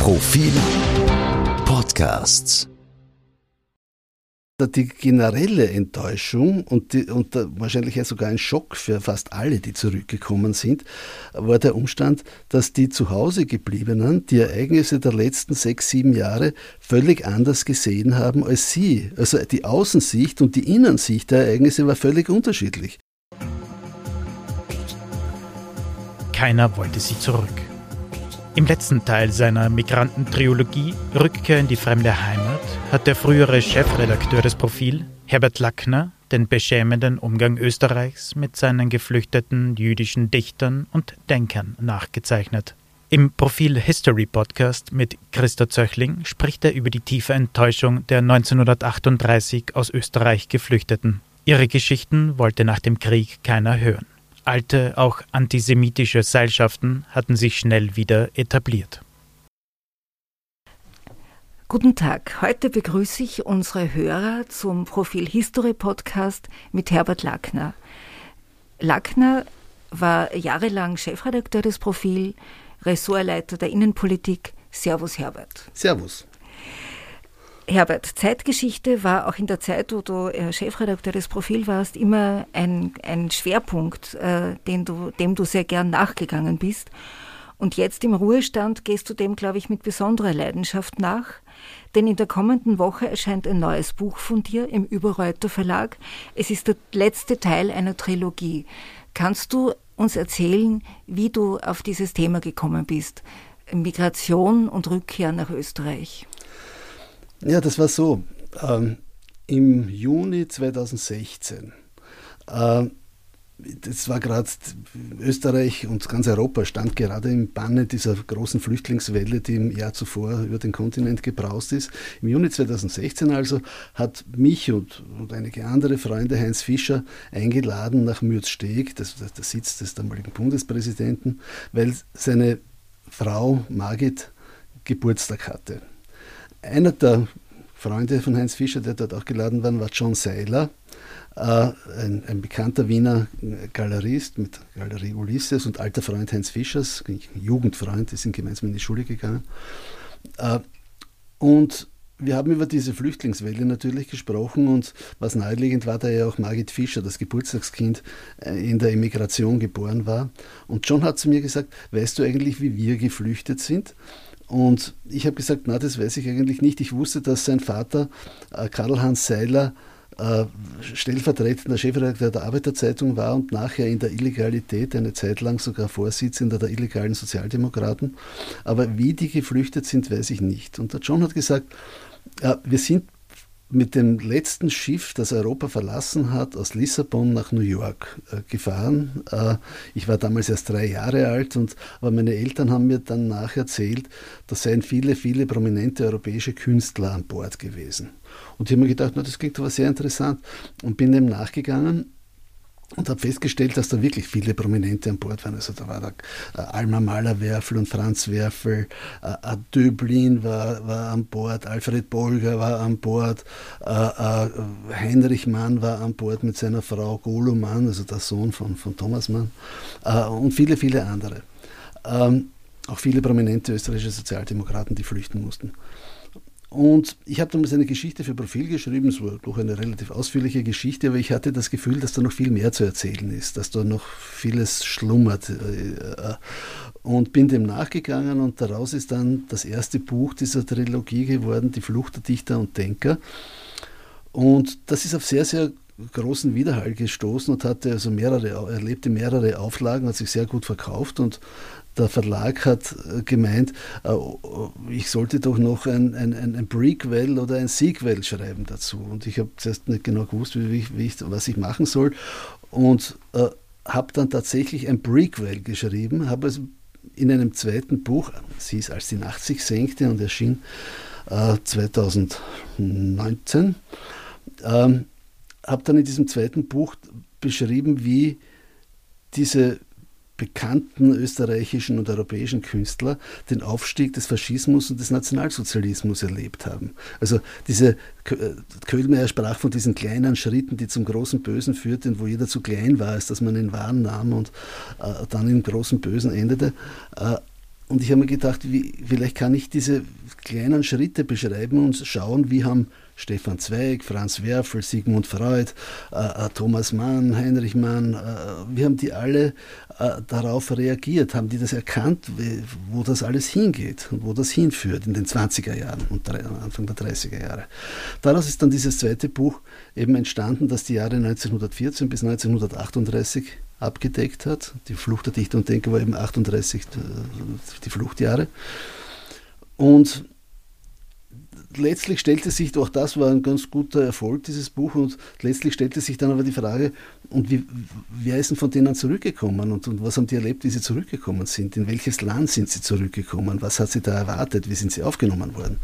Profil Podcasts die generelle Enttäuschung und, die, und wahrscheinlich sogar ein Schock für fast alle, die zurückgekommen sind, war der Umstand, dass die zu Hause gebliebenen die Ereignisse der letzten sechs, sieben Jahre völlig anders gesehen haben als sie. Also die Außensicht und die Innensicht der Ereignisse war völlig unterschiedlich. Keiner wollte sie zurück. Im letzten Teil seiner Migrantentriologie Rückkehr in die fremde Heimat hat der frühere Chefredakteur des Profil, Herbert Lackner, den beschämenden Umgang Österreichs mit seinen geflüchteten jüdischen Dichtern und Denkern nachgezeichnet. Im Profil History Podcast mit Christa Zöchling spricht er über die tiefe Enttäuschung der 1938 aus Österreich Geflüchteten. Ihre Geschichten wollte nach dem Krieg keiner hören. Alte, auch antisemitische Seilschaften hatten sich schnell wieder etabliert. Guten Tag. Heute begrüße ich unsere Hörer zum Profil History Podcast mit Herbert Lackner. Lackner war jahrelang Chefredakteur des Profil, Ressortleiter der Innenpolitik. Servus, Herbert. Servus. Herbert, Zeitgeschichte war auch in der Zeit, wo du äh, Chefredakteur des Profil warst, immer ein, ein Schwerpunkt, äh, den du, dem du sehr gern nachgegangen bist. Und jetzt im Ruhestand gehst du dem, glaube ich, mit besonderer Leidenschaft nach. Denn in der kommenden Woche erscheint ein neues Buch von dir im Überreuter Verlag. Es ist der letzte Teil einer Trilogie. Kannst du uns erzählen, wie du auf dieses Thema gekommen bist? Migration und Rückkehr nach Österreich. Ja, das war so. Ähm, Im Juni 2016, äh, das war gerade Österreich und ganz Europa stand gerade im Banne dieser großen Flüchtlingswelle, die im Jahr zuvor über den Kontinent gebraust ist. Im Juni 2016 also hat mich und, und einige andere Freunde Heinz Fischer eingeladen nach Mürzsteg, das, das der Sitz des damaligen Bundespräsidenten, weil seine Frau Margit Geburtstag hatte. Einer der Freunde von Heinz Fischer, der dort auch geladen war, war John Seiler, äh, ein, ein, bekannter Wiener Galerist mit Galerie Ulysses und alter Freund Heinz Fischers, Jugendfreund, die sind gemeinsam in die Schule gegangen. Äh, und wir haben über diese Flüchtlingswelle natürlich gesprochen und was naheliegend war, da ja auch Margit Fischer, das Geburtstagskind, äh, in der Emigration geboren war. Und John hat zu mir gesagt, weißt du eigentlich, wie wir geflüchtet sind? Und ich habe gesagt, na, das weiß ich eigentlich nicht. Ich wusste, dass sein Vater, äh, Karl-Hans Seiler, äh, stellvertretender Chefredakteur der Arbeiterzeitung war und nachher in der Illegalität eine Zeit lang sogar Vorsitzender der illegalen Sozialdemokraten. Aber wie die geflüchtet sind, weiß ich nicht. Und der John hat gesagt, äh, wir sind mit dem letzten Schiff, das Europa verlassen hat, aus Lissabon nach New York äh, gefahren. Äh, ich war damals erst drei Jahre alt, und, aber meine Eltern haben mir dann nacherzählt, da seien viele, viele prominente europäische Künstler an Bord gewesen. Und ich habe mir gedacht, na, das klingt aber sehr interessant und bin dem nachgegangen und habe festgestellt, dass da wirklich viele Prominente an Bord waren. Also da war da äh, Alma Mahler-Werfel und Franz Werfel, äh, Döblin war, war an Bord, Alfred Bolger war an Bord, äh, äh, Heinrich Mann war an Bord mit seiner Frau Golo Mann, also der Sohn von, von Thomas Mann, äh, und viele, viele andere. Ähm, auch viele prominente österreichische Sozialdemokraten, die flüchten mussten. Und ich habe damals eine Geschichte für Profil geschrieben, es war doch eine relativ ausführliche Geschichte, aber ich hatte das Gefühl, dass da noch viel mehr zu erzählen ist, dass da noch vieles schlummert. Äh, und bin dem nachgegangen und daraus ist dann das erste Buch dieser Trilogie geworden, Die Flucht der Dichter und Denker. Und das ist auf sehr, sehr großen Widerhall gestoßen und hatte also mehrere, erlebte mehrere Auflagen, hat sich sehr gut verkauft und der Verlag hat äh, gemeint, äh, ich sollte doch noch ein, ein, ein Prequel oder ein Sequel schreiben dazu. Und ich habe zuerst nicht genau gewusst, wie wie ich, was ich machen soll. Und äh, habe dann tatsächlich ein Prequel geschrieben, habe also in einem zweiten Buch, sie ist als die Nacht sich senkte und erschien äh, 2019, ähm, habe dann in diesem zweiten Buch beschrieben, wie diese bekannten österreichischen und europäischen Künstler den Aufstieg des Faschismus und des Nationalsozialismus erlebt haben. Also diese äh, Köhlmeier sprach von diesen kleinen Schritten, die zum großen Bösen führten, wo jeder zu klein war, als dass man ihn wahrnahm und äh, dann im großen Bösen endete. Äh, und ich habe mir gedacht, wie, vielleicht kann ich diese kleinen Schritte beschreiben und schauen, wie haben Stefan Zweig, Franz Werfel, Sigmund Freud, äh, äh, Thomas Mann, Heinrich Mann, äh, wie haben die alle äh, darauf reagiert? Haben die das erkannt, wo das alles hingeht und wo das hinführt in den 20er Jahren und Anfang der 30er Jahre? Daraus ist dann dieses zweite Buch eben entstanden, das die Jahre 1914 bis 1938 abgedeckt hat. Die Flucht der Dichter und Denker war eben 38 äh, die Fluchtjahre. Und letztlich stellte sich, auch das war ein ganz guter Erfolg, dieses Buch, und letztlich stellte sich dann aber die Frage, und wie, wer ist denn von denen zurückgekommen und, und was haben die erlebt, wie sie zurückgekommen sind? In welches Land sind sie zurückgekommen? Was hat sie da erwartet? Wie sind sie aufgenommen worden?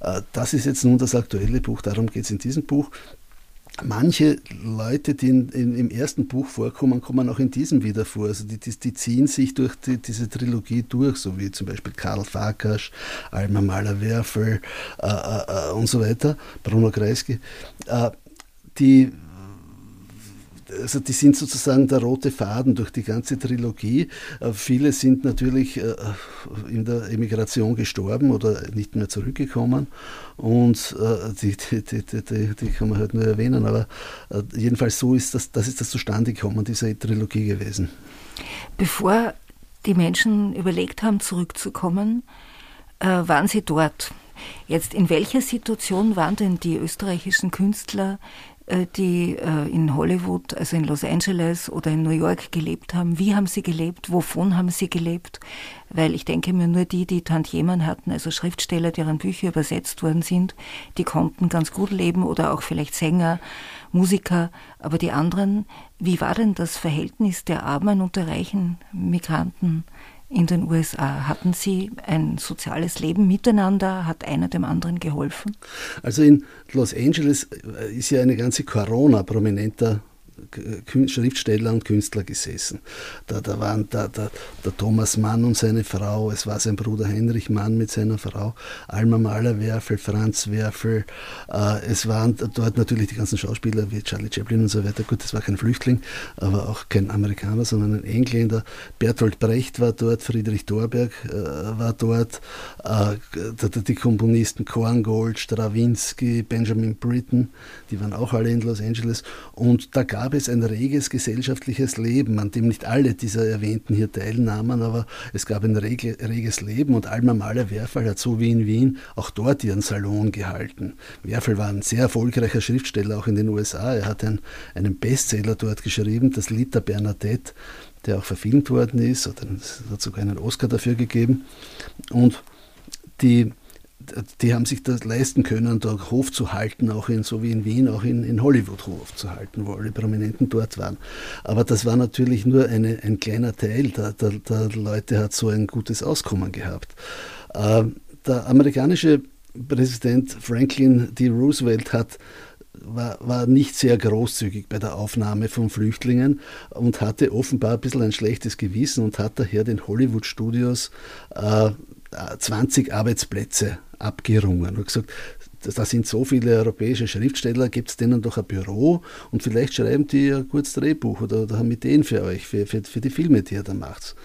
Äh, das ist jetzt nun das aktuelle Buch, darum geht es in diesem Buch manche Leute, die in, in, im ersten Buch vorkommen, kommen auch in diesem wieder vor. Also die, die, die ziehen sich durch die, diese Trilogie durch, so wie zum Beispiel Karl Farkas, Alma Mahler-Werfel äh, äh, äh, und so weiter, Bruno Kreisky. Äh, die also die sind sozusagen der rote Faden durch die ganze Trilogie. Äh, viele sind natürlich äh, in der Emigration gestorben oder nicht mehr zurückgekommen und äh, die, die, die, die, kann man halt nur erwähnen, aber jedenfalls so ist das, das ist das zustande gekommen, diese Trilogie gewesen. Bevor die Menschen überlegt haben, zurückzukommen, waren sie dort. Jetzt, in welcher Situation waren denn die österreichischen Künstler äh, die äh, in Hollywood, also in Los Angeles oder in New York gelebt haben. Wie haben sie gelebt? Wovon haben sie gelebt? Weil ich denke mir, nur die, die Tantiemen hatten, also Schriftsteller, deren Bücher übersetzt worden sind, die konnten ganz gut leben oder auch vielleicht Sänger, Musiker. Aber die anderen, wie war denn das Verhältnis der armen und der reichen Migranten in den USA? Hatten Sie ein soziales Leben miteinander? Hat einer dem anderen geholfen? Also in Los Angeles ist ja eine ganze Corona prominenter Schriftsteller und Künstler gesessen. Da, da waren da, da, der Thomas Mann und seine Frau, es war sein Bruder Heinrich Mann mit seiner Frau, Alma Mahler-Werfel, Franz Werfel, äh, es waren dort natürlich die ganzen Schauspieler wie Charlie Chaplin und so weiter. Gut, das war kein Flüchtling, aber auch kein Amerikaner, sondern ein Engländer. Bertolt Brecht war dort, Friedrich Thorberg äh, war dort, äh, die Komponisten Korngold, Stravinsky, Benjamin Britten, die waren auch alle in Los Angeles und da gab gab es ein reges gesellschaftliches Leben, an dem nicht alle dieser Erwähnten hier teilnahmen, aber es gab ein rege, reges Leben und Alma Mahler Werfel hat so wie in Wien auch dort ihren Salon gehalten. Werfel war ein sehr erfolgreicher Schriftsteller auch in den USA. Er hat ein, einen Bestseller dort geschrieben, das Lied der Bernadette, der auch verfilmt worden ist, oder es hat sogar einen Oscar dafür gegeben. Und die die haben sich das leisten können, da Hof zu halten, auch in, so wie in Wien, auch in, in Hollywood Hof zu halten, wo alle Prominenten dort waren. Aber das war natürlich nur eine, ein kleiner Teil der, der, der Leute, hat so ein gutes Auskommen gehabt. Äh, der amerikanische Präsident Franklin D. Roosevelt hat war, war nicht sehr großzügig bei der Aufnahme von Flüchtlingen und hatte offenbar ein bisschen ein schlechtes Gewissen und hat daher den Hollywood-Studios äh, 20 Arbeitsplätze abgerungen und gesagt, da sind so viele europäische Schriftsteller, gibt es denen doch ein Büro und vielleicht schreiben die ein kurzes Drehbuch oder, oder haben Ideen für euch, für, für, für die Filme, die ihr da macht.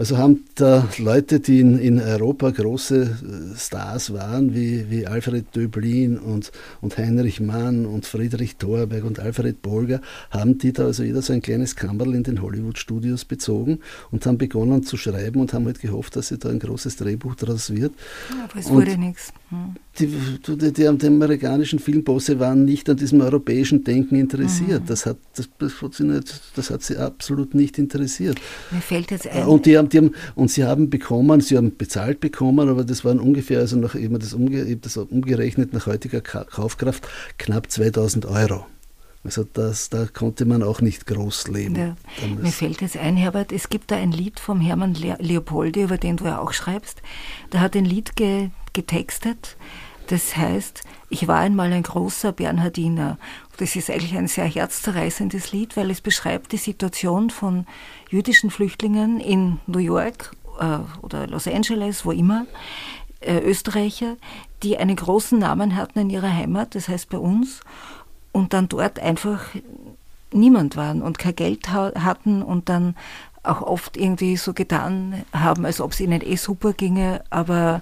Also haben da Leute, die in, in Europa große äh, Stars waren, wie, wie Alfred Döblin und, und Heinrich Mann und Friedrich Thorberg und Alfred Bolger, haben die da also jeder so ein kleines Kammerl in den Hollywood-Studios bezogen und haben begonnen zu schreiben und haben halt gehofft, dass sie da ein großes Drehbuch daraus wird. Ja, aber es wurde nichts. Hm. Die, die, die, die, amerikanischen Filmbosse waren nicht an diesem europäischen Denken interessiert. Mhm. Das, hat, das, das hat sie absolut nicht interessiert. Mir fällt jetzt ein. Und die haben, die haben, und sie haben bekommen, sie haben bezahlt bekommen, aber das waren ungefähr, also nach eben das, umge, das umgerechnet nach heutiger Kaufkraft, knapp 2000 Euro. Also das, da konnte man auch nicht groß leben. Ja. Mir fällt jetzt ein, Herbert, es gibt da ein Lied vom Hermann Leopoldi, über den du ja auch schreibst. Der hat ein Lied ge getextet, das heißt, ich war einmal ein großer Bernhardiner. Das ist eigentlich ein sehr herzzerreißendes Lied, weil es beschreibt die Situation von jüdischen Flüchtlingen in New York äh, oder Los Angeles, wo immer, äh, Österreicher, die einen großen Namen hatten in ihrer Heimat, das heißt bei uns, und dann dort einfach niemand waren und kein Geld hatten und dann auch oft irgendwie so getan haben, als ob es ihnen eh super ginge, aber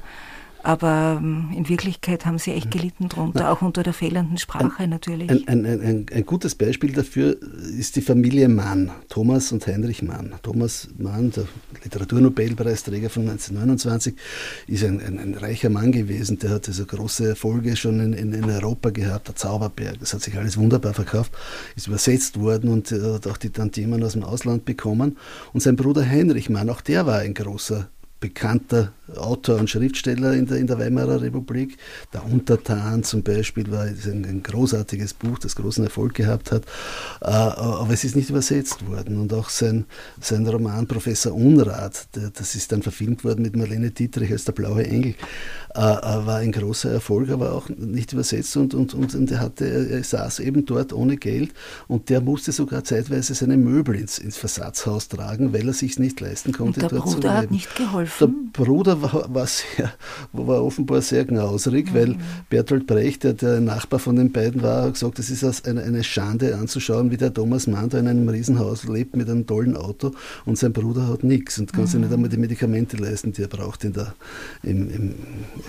aber ähm, in Wirklichkeit haben sie echt gelitten drunter, Na, auch unter der fehlenden Sprache ein, natürlich. Ein, ein, ein, gutes Beispiel dafür ist die Familie Mann, Thomas und Heinrich Mann. Thomas Mann, der Literaturnobelpreisträger von 1929, ist ein, reicher Mann gewesen, der hat also große Erfolge schon in, in, in, Europa gehabt, der Zauberberg, das hat sich alles wunderbar verkauft, ist übersetzt worden und äh, hat auch die Tantiemen aus dem Ausland bekommen. Und sein Bruder Heinrich Mann, auch der war ein großer bekannter Autor und Schriftsteller in der, in der Weimarer Republik. Der Untertan zum Beispiel war ein, ein großartiges Buch, das großen Erfolg gehabt hat, äh, aber es ist nicht übersetzt worden. Und auch sein, sein Roman Professor Unrat, der, das ist dann verfilmt worden mit Marlene Dietrich als der blaue Engel, äh, äh, war ein großer Erfolg, aber auch nicht übersetzt und, und, und, und er, hatte, er saß eben dort ohne Geld und der musste sogar zeitweise seine Möbel ins, ins Versatzhaus tragen, weil er sich nicht leisten konnte, und der dort Bruder zu leben. hat nicht geholfen. Der Bruder war, war, sehr, war offenbar sehr knausrig, mhm. weil Bertolt Brecht, der, der Nachbar von den beiden war, hat gesagt, es ist eine, eine Schande anzuschauen, wie der Thomas Mann da in einem Riesenhaus lebt mit einem tollen Auto und sein Bruder hat nichts und kann mhm. sich nicht einmal die Medikamente leisten, die er braucht in der, im, im,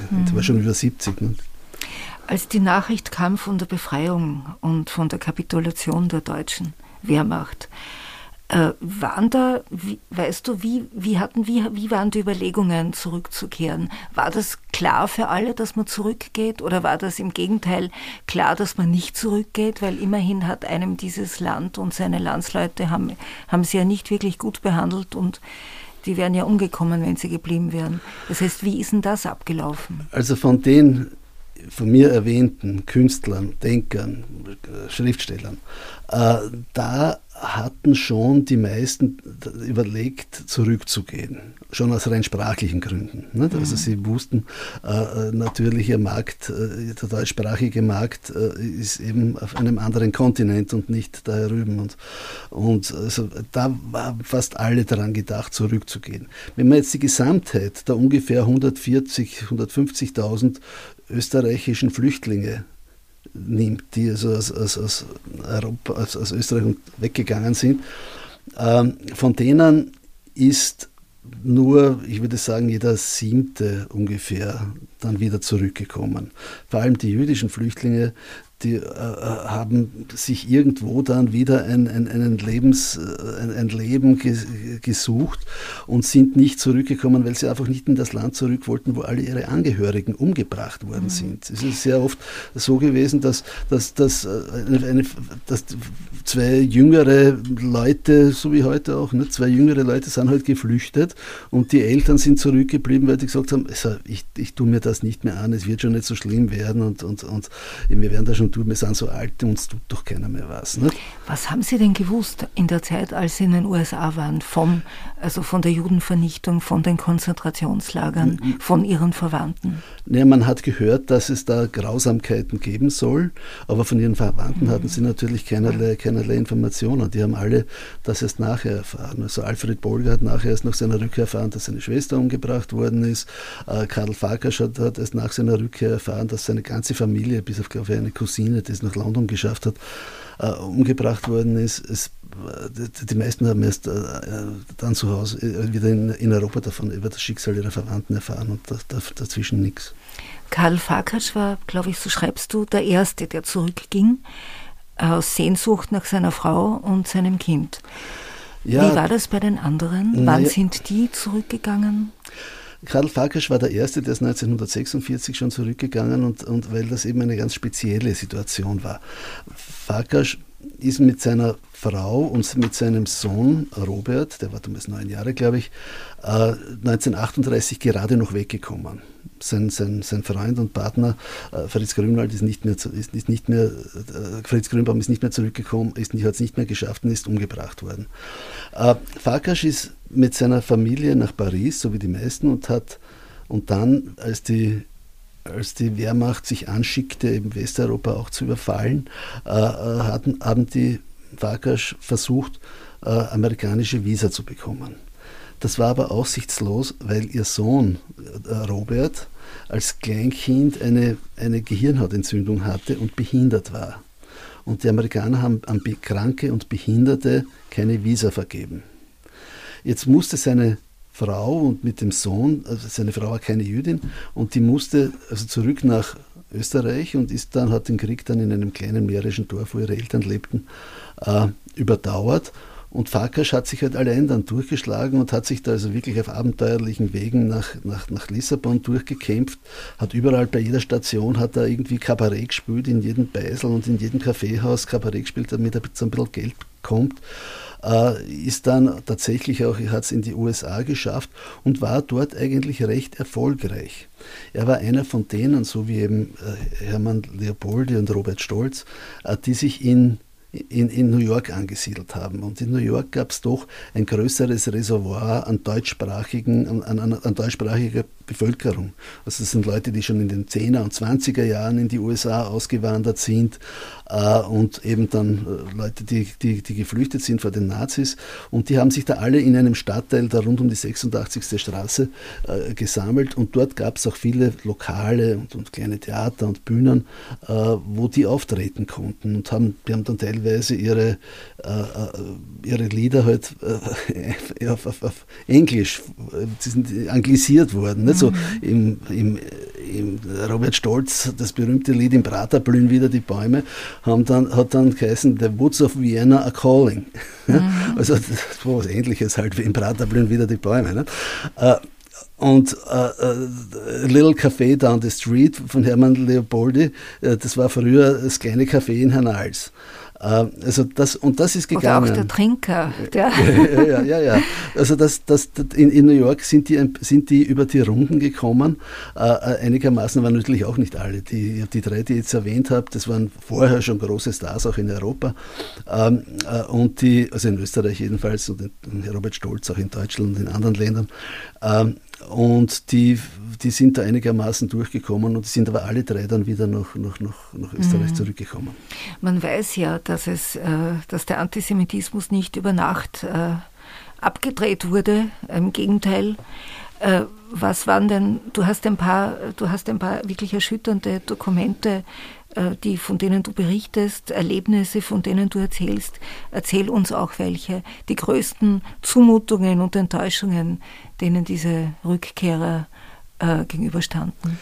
mhm. der war schon über 70. Ne? Als die Nachricht kam von der Befreiung und von der Kapitulation der deutschen Wehrmacht, äh, waren da, wie, weißt du, wie, wie, hatten, wie, wie waren die Überlegungen, zurückzukehren? War das klar für alle, dass man zurückgeht oder war das im Gegenteil klar, dass man nicht zurückgeht? Weil immerhin hat einem dieses Land und seine Landsleute haben, haben sie ja nicht wirklich gut behandelt und die wären ja umgekommen, wenn sie geblieben wären. Das heißt, wie ist denn das abgelaufen? Also von den von mir erwähnten Künstlern, Denkern, Schriftstellern, äh, da hatten schon die meisten überlegt, zurückzugehen. Schon aus rein sprachlichen Gründen. Nicht? Also mhm. sie wussten äh, natürlich, ihr Markt, äh, der deutschsprachige Markt äh, ist eben auf einem anderen Kontinent und nicht da herüben. Und, und also, da waren fast alle daran gedacht, zurückzugehen. Wenn man jetzt die Gesamtheit der ungefähr 140, 150.000 österreichischen Flüchtlinge nimmt, die also aus, aus, aus Europa, aus, aus Österreich weggegangen sind. Ähm, von denen ist nur, ich würde sagen, jeder siebte ungefähr dann wieder zurückgekommen. Vor allem die jüdischen Flüchtlinge, die äh, äh, haben sich irgendwo dann wieder ein, ein, einen Lebens, äh, ein, ein Leben ge, gesucht und sind nicht zurückgekommen, weil sie einfach nicht in das Land zurück wollten, wo alle ihre Angehörigen umgebracht worden mhm. sind. Es ist sehr oft so gewesen, dass, dass, dass, äh, eine, dass zwei jüngere Leute, so wie heute auch, ne, zwei jüngere Leute sind halt geflüchtet und die Eltern sind zurückgeblieben, weil die gesagt haben, also ich, ich tue mir das nicht mehr an, es wird schon nicht so schlimm werden und, und, und wir werden da schon und wir sind so alt, uns tut doch keiner mehr was. Ne? Was haben Sie denn gewusst in der Zeit, als Sie in den USA waren, vom, also von der Judenvernichtung, von den Konzentrationslagern, von Ihren Verwandten? Ja, man hat gehört, dass es da Grausamkeiten geben soll, aber von Ihren Verwandten mhm. hatten Sie natürlich keinerlei, keinerlei Informationen. Die haben alle das erst nachher erfahren. Also Alfred Bolger hat nachher erst nach seiner Rückkehr erfahren, dass seine Schwester umgebracht worden ist. Äh, Karl Farkas hat, hat erst nach seiner Rückkehr erfahren, dass seine ganze Familie, bis auf glaube ich eine Cousine, Cousine, die es nach London geschafft hat, äh, umgebracht worden ist. Es, die, die meisten haben erst äh, dann zu Hause äh, wieder in, in, Europa davon über das Schicksal ihrer Verwandten erfahren und da, da, dazwischen nichts. Karl Farkas war, glaube ich, so schreibst du, der Erste, der zurückging aus Sehnsucht nach seiner Frau und seinem Kind. Ja, Wie war das bei den anderen? Wann ja, sind die zurückgegangen? Karl Farkas war der Erste, der ist 1946 schon zurückgegangen und, und weil das eben eine ganz spezielle Situation war. Farkas ist mit seiner Frau und mit seinem Sohn Robert, der war damals neun Jahre, glaube ich, 1938 äh, gerade noch weggekommen. Sein, sein, sein Freund und Partner äh, Fritz Grünwald ist nicht mehr, ist, ist nicht mehr äh, Fritz Grünbaum ist nicht mehr zurückgekommen, ist hat es nicht mehr geschafft und ist umgebracht worden. Farkas ist mit seiner Familie nach Paris, so wie die meisten, und hat und dann, als die als die Wehrmacht sich anschickte, eben Westeuropa auch zu überfallen, äh, äh hatten, haben die Farkas versucht, äh, amerikanische Visa zu bekommen. Das war aber aussichtslos, weil ihr Sohn äh, Robert als Kleinkind eine, eine Gehirnhautentzündung hatte und behindert war. Und die Amerikaner haben an Kranke und Behinderte keine Visa vergeben. Jetzt musste seine Frau und mit dem Sohn, also seine Frau war keine Jüdin, und die musste also zurück nach Österreich und ist dann, hat den Krieg dann in einem kleinen mährischen Dorf, wo ihre Eltern lebten, äh, überdauert. Und Farkas hat sich halt allein dann durchgeschlagen und hat sich da also wirklich auf abenteuerlichen Wegen nach, nach, nach Lissabon durchgekämpft, hat überall bei jeder Station hat er irgendwie Kabarett gespielt, in jedem Beisel und in jedem Kaffeehaus Kabarett gespielt, damit er so ein bisschen Geld kommt. Äh, ist dann tatsächlich auch, hat es in die USA geschafft und war dort eigentlich recht erfolgreich. Er war einer von denen, so wie eben äh, Hermann Leopoldi und Robert Stolz, äh, die sich in in, in New York angesiedelt haben. Und in New York gab es doch ein größeres Reservoir an deutschsprachigen, an, an, an deutschsprachiger Bevölkerung. Also das sind Leute, die schon in den 10er und 20er Jahren in die USA ausgewandert sind äh, und eben dann äh, Leute, die, die, die geflüchtet sind vor den Nazis. Und die haben sich da alle in einem Stadtteil da rund um die 86. Straße äh, gesammelt. Und dort gab es auch viele Lokale und, und, kleine Theater und Bühnen, äh, wo die auftreten konnten. Und haben, die haben dann teilweise ihre, äh, äh, ihre Lieder halt auf, auf, auf, Englisch, die sind anglisiert worden. Nicht? So mhm. im, im, Robert Stolz, das berühmte Lied Im Prater blühen wieder die Bäume, haben dann, hat dann geheißen The Woods of Vienna are calling. Mhm. Also das war was ähnliches halt wie im Prater blühen wieder die Bäume. Ne? Und äh, Little Café Down the Street von Hermann Leopoldi, äh, das war früher das kleine Café in Hernals. Äh, also das, und das ist gegangen. Oder auch der Trinker. Der ja, ja, ja, Also das, das, in, in New York sind die, sind die über die Runden gekommen. Äh, äh, einigermaßen waren natürlich auch nicht alle. Die, die drei, die ich jetzt erwähnt habe, das waren vorher schon große Stars, auch in Europa. Ähm, äh, und die, also in Österreich jedenfalls und in Robert Stolz auch in Deutschland und in anderen Ländern. Ähm, und die, die sind da einigermaßen durchgekommen und sind aber alle drei dann wieder nach, nach, nach, nach Österreich mhm. zurückgekommen. Man weiß ja, dass, es, äh, dass der Antisemitismus nicht über Nacht äh, abgedreht wurde. Im Gegenteil. Äh, was waren denn, du hast ein paar, du hast ein paar wirklich erschütternde Dokumente die, von denen du berichtest, Erlebnisse, von denen du erzählst. Erzähl uns auch welche. Die größten Zumutungen und Enttäuschungen, denen diese Rückkehrer äh, gegenüberstanden.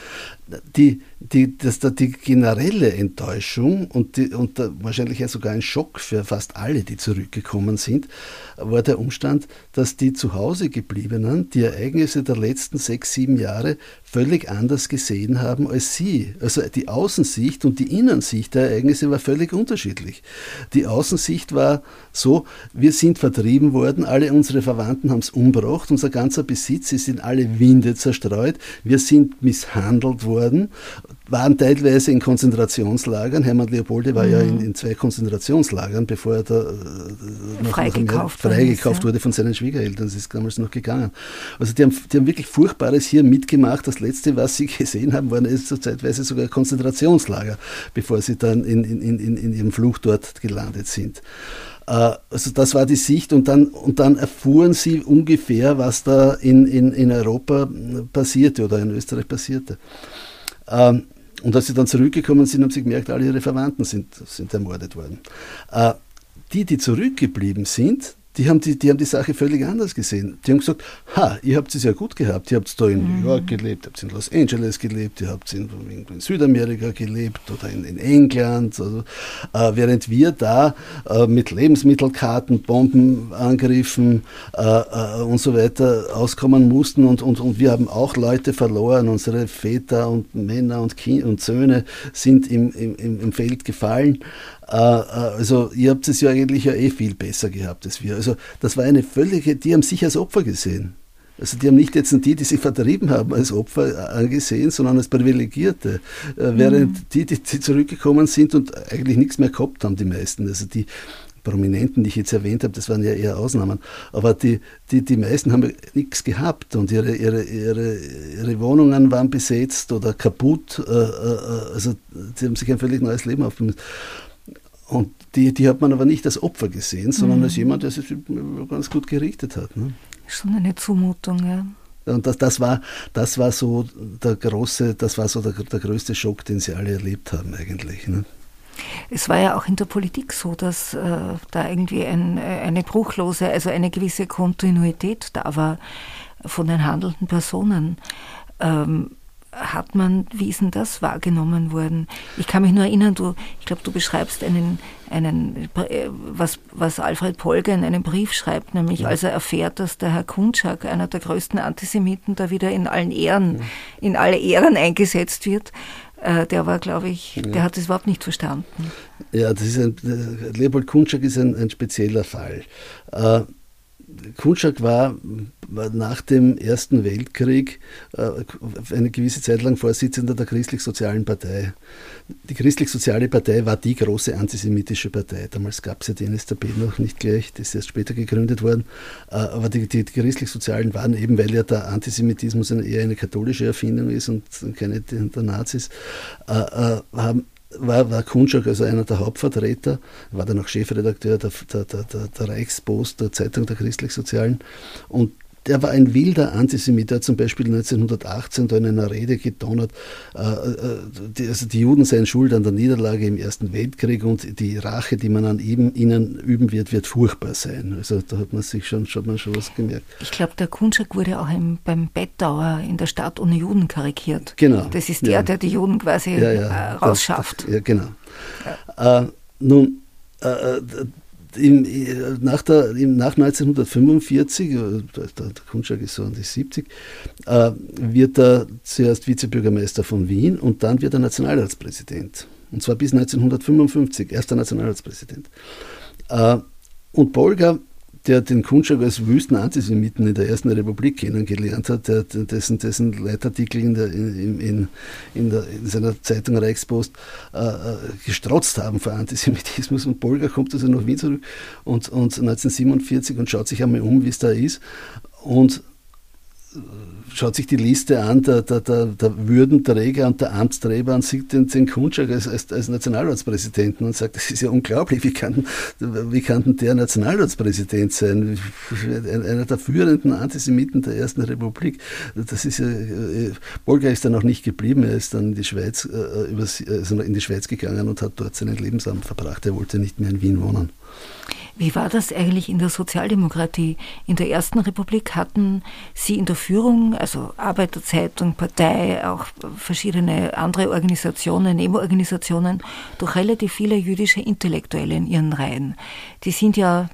Die, die, das, die generelle Enttäuschung und, die, und wahrscheinlich sogar ein Schock für fast alle, die zurückgekommen sind, war der Umstand, dass die zu Hause gebliebenen die Ereignisse der letzten sechs, sieben Jahre völlig anders gesehen haben als sie. Also die Außensicht und die Innensicht der Ereignisse war völlig unterschiedlich. Die Außensicht war so, wir sind vertrieben worden, alle unsere Verwandten haben es umgebracht, unser ganzer Besitz ist in alle Winde zerstreut, wir sind misshandelt worden waren teilweise in Konzentrationslagern. Hermann Leopoldi war mhm. ja in, in, zwei Konzentrationslagern, bevor er da äh, noch, freigekauft, freigekauft wurde von seinen Schwiegereltern. Das ist damals noch gegangen. Also die haben, die haben wirklich Furchtbares hier mitgemacht. Das Letzte, was sie gesehen haben, waren so zeitweise sogar Konzentrationslager, bevor sie dann in, in, in, in ihrem Flucht dort gelandet sind. Äh, also das war die Sicht und dann, und dann erfuhren sie ungefähr, was da in, in, in Europa passierte oder in Österreich passierte. Ähm, und als sie dann zurückgekommen sind, haben sie gemerkt, alle ihre Verwandten sind, sind ermordet worden. Äh, die, die zurückgeblieben sind, die haben die, die haben die Sache völlig anders gesehen. Die haben gesagt, ha, ihr habt es ja gut gehabt, ihr habt da in mhm. New York gelebt, ihr habt in Los Angeles gelebt, ihr habt in, in Südamerika gelebt oder in, in England, also, äh, während wir da äh, mit Lebensmittelkarten, Bombenangriffen äh, äh, und so weiter auskommen mussten und, und, und wir haben auch Leute verloren, unsere Väter und Männer und, kind und Söhne sind im, im, im Feld gefallen. Äh, äh, also ihr habt es ja eigentlich ja eh viel besser gehabt als wir. Also das war eine völlige, die haben sich als Opfer gesehen. Also die haben nicht jetzt die, die sie vertrieben haben, als Opfer angesehen, sondern als Privilegierte. Äh, während mhm. die, die, die zurückgekommen sind und eigentlich nichts mehr gehabt haben, die meisten. Also die Prominenten, die ich jetzt erwähnt habe, das waren ja eher Ausnahmen. Aber die, die, die meisten haben nichts gehabt und ihre, ihre, ihre, ihre Wohnungen waren besetzt oder kaputt. Also sie haben sich ein völlig neues Leben aufgebaut. Und die, die hat man aber nicht als Opfer gesehen, sondern mhm. als jemand, der sich ganz gut gerichtet hat. Ne? Schon eine Zumutung, ja. Und das, das, war, das war so der große, das war so der, der größte Schock, den sie alle erlebt haben eigentlich. Ne? Es war ja auch in der Politik so, dass äh, da irgendwie ein, eine bruchlose, also eine gewisse Kontinuität da war von den handelnden Personen. Ähm, hat man, wie ist denn das wahrgenommen worden? Ich kann mich nur erinnern, du, ich glaube, du beschreibst einen, einen was, was Alfred Polger in einem Brief schreibt, nämlich ja. als er erfährt, dass der Herr Kunczak, einer der größten Antisemiten, da wieder in allen Ehren, ja. in alle Ehren eingesetzt wird, äh, der war, glaube ich, ja. der hat das überhaupt nicht verstanden. Ja, das ist ein, Leopold Kunczak ist ein, ein spezieller Fall. Kunczak war, nach dem Ersten Weltkrieg äh, eine gewisse Zeit lang Vorsitzender der Christlich-Sozialen Partei. Die Christlich-Soziale Partei war die große antisemitische Partei. Damals gab es ja die NSDAP noch nicht gleich, das ist erst später gegründet worden. Äh, aber die, die, die Christlich-Sozialen waren eben, weil ja der Antisemitismus eher eine katholische Erfindung ist und keine der Nazis, äh, haben war, war Kunschak also einer der Hauptvertreter, war dann auch Chefredakteur der, der, der, der Reichspost, der Zeitung der Christlich-Sozialen. Und der war ein wilder Antisemit. Er hat zum Beispiel 1918 da in einer Rede gedonnert, äh, äh, die, also die Juden seien schuld an der Niederlage im Ersten Weltkrieg und die Rache, die man an ihm, ihnen üben wird, wird furchtbar sein. Also da hat man sich schon, schon, mal schon was gemerkt. Ich glaube, der Kunschak wurde auch im, beim Bettauer in der Stadt ohne Juden karikiert. Genau. Das ist der, ja. der die Juden quasi ja, ja, äh, rausschafft. Das, ja, genau. Äh, nun, äh, im, nach, der, im, nach 1945, äh, der, der Kunschak ist so an die 70, äh, wird er zuerst Vizebürgermeister von Wien und dann wird er Nationalratspräsident. Und zwar bis 1955, erster Nationalratspräsident. Äh, und Bolger der den Kunschak als wüsten Antisemiten in der Ersten Republik kennengelernt hat, der, dessen, dessen Leitartikel in, der, in, in, in, der, in seiner Zeitung Reichspost äh, äh gestrotzt haben vor Antisemitismus. Und Bolger kommt also nach Wien zurück und, und 1947 und schaut sich einmal um, wie es da ist. Und schaut sich die Liste an der, der, der, der Würdenträger und der Amtsträger und sieht den, den Kunschak als, als, als, Nationalratspräsidenten und sagt, das ist ja unglaublich, wie kann, wie kann denn der Nationalratspräsident sein? Einer der führenden Antisemiten der Ersten Republik. Das ist ja, äh, Bolger ist dann auch nicht geblieben, er ist dann in die Schweiz, äh, also in die Schweiz gegangen und hat dort seinen Lebensabend verbracht. Er wollte nicht mehr in Wien wohnen. Wie war das eigentlich in der Sozialdemokratie? In der Ersten Republik hatten Sie in der Führung, also Arbeiterzeitung, Partei, auch verschiedene andere Organisationen, Nebenorganisationen, doch relativ viele jüdische Intellektuelle in Ihren Reihen. Die sind ja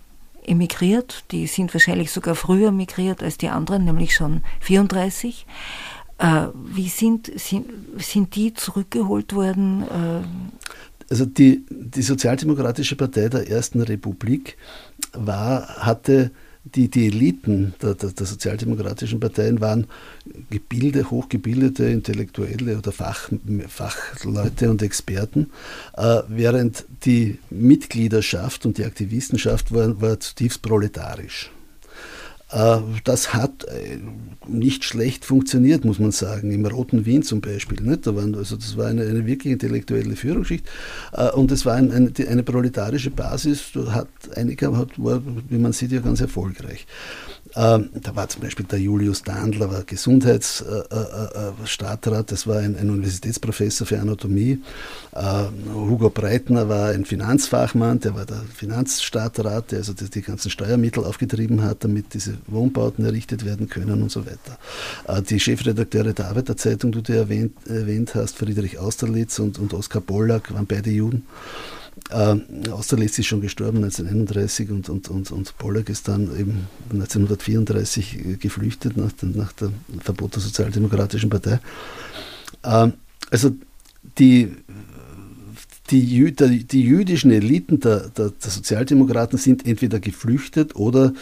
emigriert, die sind wahrscheinlich sogar früher migriert als die anderen, nämlich schon 34. Äh, wie sind, sind, sind die zurückgeholt worden? Also die, die Sozialdemokratische Partei der Ersten Republik war, hatte die, die Eliten der, der, der, sozialdemokratischen Parteien waren gebildete, hochgebildete Intellektuelle oder Fach, Fachleute und Experten, äh, während die Mitgliederschaft und die Aktivistenschaft war, war zutiefst proletarisch. Äh, das hat äh, nicht schlecht funktioniert, muss man sagen. Im Roten Wien zum Beispiel. Da waren, also das war eine, eine wirklich intellektuelle Führungsschicht äh, und es war ein, eine, eine proletarische Basis, hat einige, war, wie man sieht, ja ganz erfolgreich. Ähm, da war zum Beispiel der Julius Dandler, war Gesundheitsstadtrat, das war ein, ein, Universitätsprofessor für Anatomie. Hugo Breitner war ein Finanzfachmann, der war der Finanzstadtrat, der also die, die, ganzen Steuermittel aufgetrieben hat, damit diese Wohnbauten errichtet werden können und so weiter. Äh, die Chefredakteure der Arbeiterzeitung, die du erwähnt, erwähnt hast, Friedrich Austerlitz und, und Oskar Pollack, waren beide Juden. Äh, Austerlitz ist schon gestorben 1931 und, und, und, und Pollack ist dann eben 1934 äh, geflüchtet nach, nach dem Verbot der Sozialdemokratischen Partei. Äh, also die die, die, die jüdischen Eliten der, der, der, Sozialdemokraten sind entweder geflüchtet oder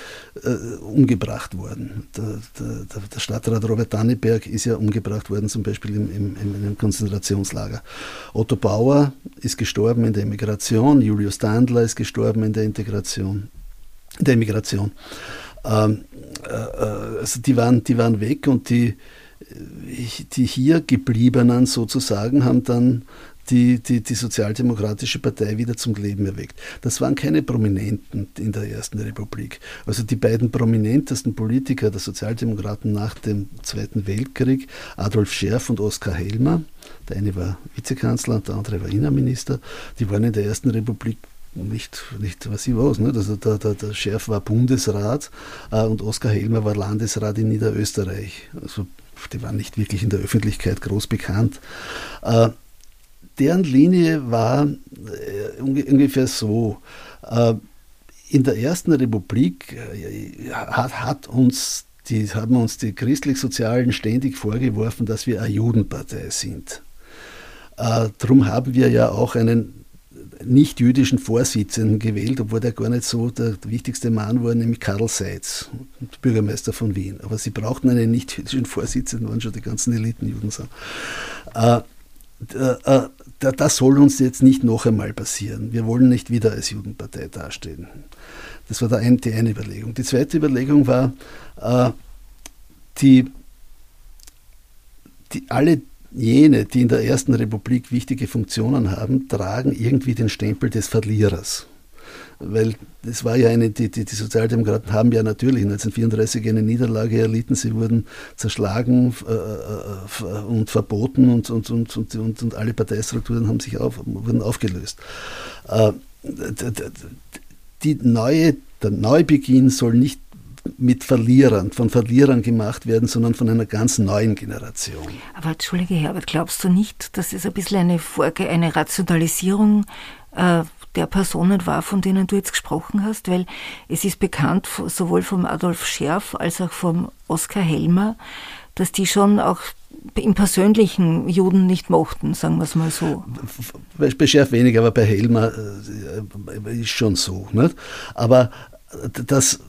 äh, umgebracht worden. Der, der, Stadtrat Robert Danneberg ist ja umgebracht worden, zum Beispiel im, im, in einem Konzentrationslager. Otto Bauer ist gestorben in der Emigration, Julius Dandler ist gestorben in der Integration, der Emigration. Ähm, äh, äh also die waren, die waren weg und die, die hier gebliebenen sozusagen haben dann die, die, die Sozialdemokratische Partei wieder zum Leben erweckt. Das waren keine Prominenten in der Ersten Republik. Also die beiden prominentesten Politiker der Sozialdemokraten nach dem Zweiten Weltkrieg, Adolf Scherf und Oskar Helmer, der eine war Vizekanzler und der andere war Innenminister, die waren in der Ersten Republik nicht, nicht was ich was. Nicht? Also der, der, der Scherf war Bundesrat äh, und Oskar Helmer war Landesrat in Niederösterreich. Also die waren nicht wirklich in der Öffentlichkeit groß bekannt. Äh, deren Linie war äh, ungefähr so. Äh, in der Ersten Republik äh, hat, hat uns die, haben uns die Christlich-Sozialen ständig vorgeworfen, dass wir eine Judenpartei sind. Äh, darum haben wir ja auch einen nicht-jüdischen Vorsitzenden gewählt, obwohl der gar nicht so der wichtigste Mann war, nämlich Karl Seitz, Bürgermeister von Wien. Aber sie brauchten einen nicht-jüdischen Vorsitzenden, waren schon die ganzen Elitenjuden sind. Äh, äh, das soll uns jetzt nicht noch einmal passieren. Wir wollen nicht wieder als Judenpartei dastehen. Das war die eine Überlegung. Die zweite Überlegung war, äh, die, die, alle jene, die in der Ersten Republik wichtige Funktionen haben, tragen irgendwie den Stempel des Verlierers weil das war ja eine, die, die, die, Sozialdemokraten haben ja natürlich 1934 eine Niederlage erlitten, sie wurden zerschlagen äh, äh, und verboten und, und, und, und, und, und alle Parteistrukturen haben sich auf, wurden aufgelöst. Äh, die neue, der Neubeginn soll nicht mit Verlierern, von Verlierern gemacht werden, sondern von einer ganz neuen Generation. Aber Entschuldige Herbert, glaubst du nicht, dass es ein bisschen eine, Vorge eine Rationalisierung äh, der Personen war, von denen du jetzt gesprochen hast, weil es ist bekannt, sowohl vom Adolf Scherf als auch vom Oskar Helmer, dass die schon auch im persönlichen Juden nicht mochten, sagen wir es mal so. Bei Scherf weniger, aber bei Helmer äh, ist schon so. Nicht? Aber das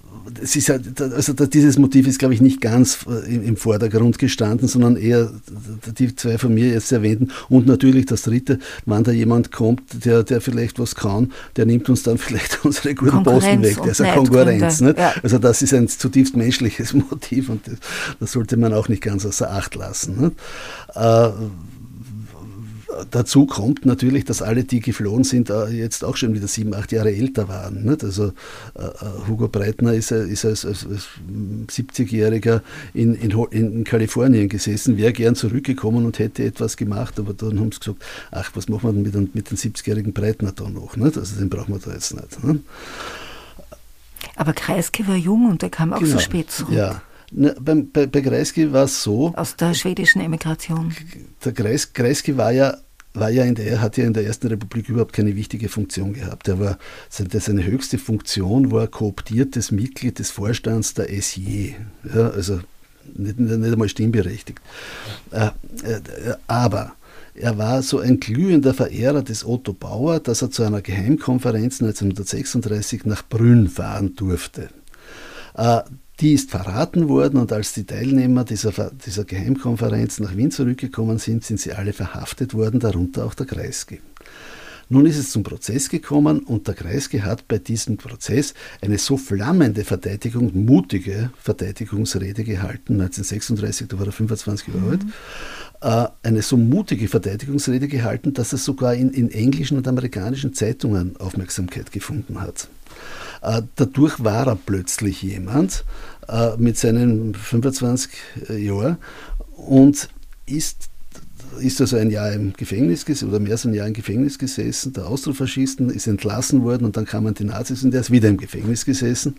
es ist ja, also dieses Motiv ist, glaube ich, nicht ganz äh, im Vordergrund gestanden, sondern eher die zwei von mir jetzt erwähnten und natürlich das dritte, wann da jemand kommt, der, der vielleicht was kann, der nimmt uns dann vielleicht unsere guten Posten weg. Der ist eine Konkurrenz. Nicht? Ja. Also das ist ein zutiefst menschliches Motiv und das, das sollte man auch nicht ganz außer Acht lassen. Nicht? Äh, dazu kommt natürlich, dass alle, die geflohen sind, äh, jetzt auch schon wieder sieben, acht Jahre älter waren. Nicht? Also äh, äh Hugo Breitner ist, ist als, als, als 70-Jähriger in, in, in, Kalifornien gesessen, wäre gern zurückgekommen und hätte etwas gemacht, aber dann haben sie gesagt, ach, was machen wir denn mit, mit dem 70-jährigen Breitner da noch? Nicht? Also den brauchen wir da jetzt nicht. Nicht? Aber Kreisky war jung und der kam auch genau, so spät zurück. Ja. Na, beim, bei, bei Kreisky war es so. Aus der schwedischen Emigration. Der Kreis, Kreisky war ja war ja in der, hat ja in der Ersten Republik überhaupt keine wichtige Funktion gehabt. Er war, seine höchste Funktion war kooptiertes Mitglied des Vorstands der SJ. Ja, also nicht, nicht einmal stimmberechtigt. Äh, äh, aber er war so ein glühender Verehrer des Otto Bauer, dass er zu einer Geheimkonferenz 1936 nach Brünn fahren durfte. Die ist verraten worden und als die Teilnehmer dieser, dieser Geheimkonferenz nach Wien zurückgekommen sind, sind sie alle verhaftet worden, darunter auch der Kreisky. Nun ist es zum Prozess gekommen und der Kreisky hat bei diesem Prozess eine so flammende Verteidigung, mutige Verteidigungsrede gehalten, 1936, da war er 25 Jahre alt, mhm. eine so mutige Verteidigungsrede gehalten, dass er sogar in, in englischen und amerikanischen Zeitungen Aufmerksamkeit gefunden hat. Äh, dadurch war er plötzlich jemand äh, mit seinen 25 Jahren und ist ist also ein Jahr im Gefängnis oder mehr als ein Jahr im Gefängnis gesessen. Der Austrofaschisten ist entlassen worden und dann kamen die Nazis und er ist wieder im Gefängnis gesessen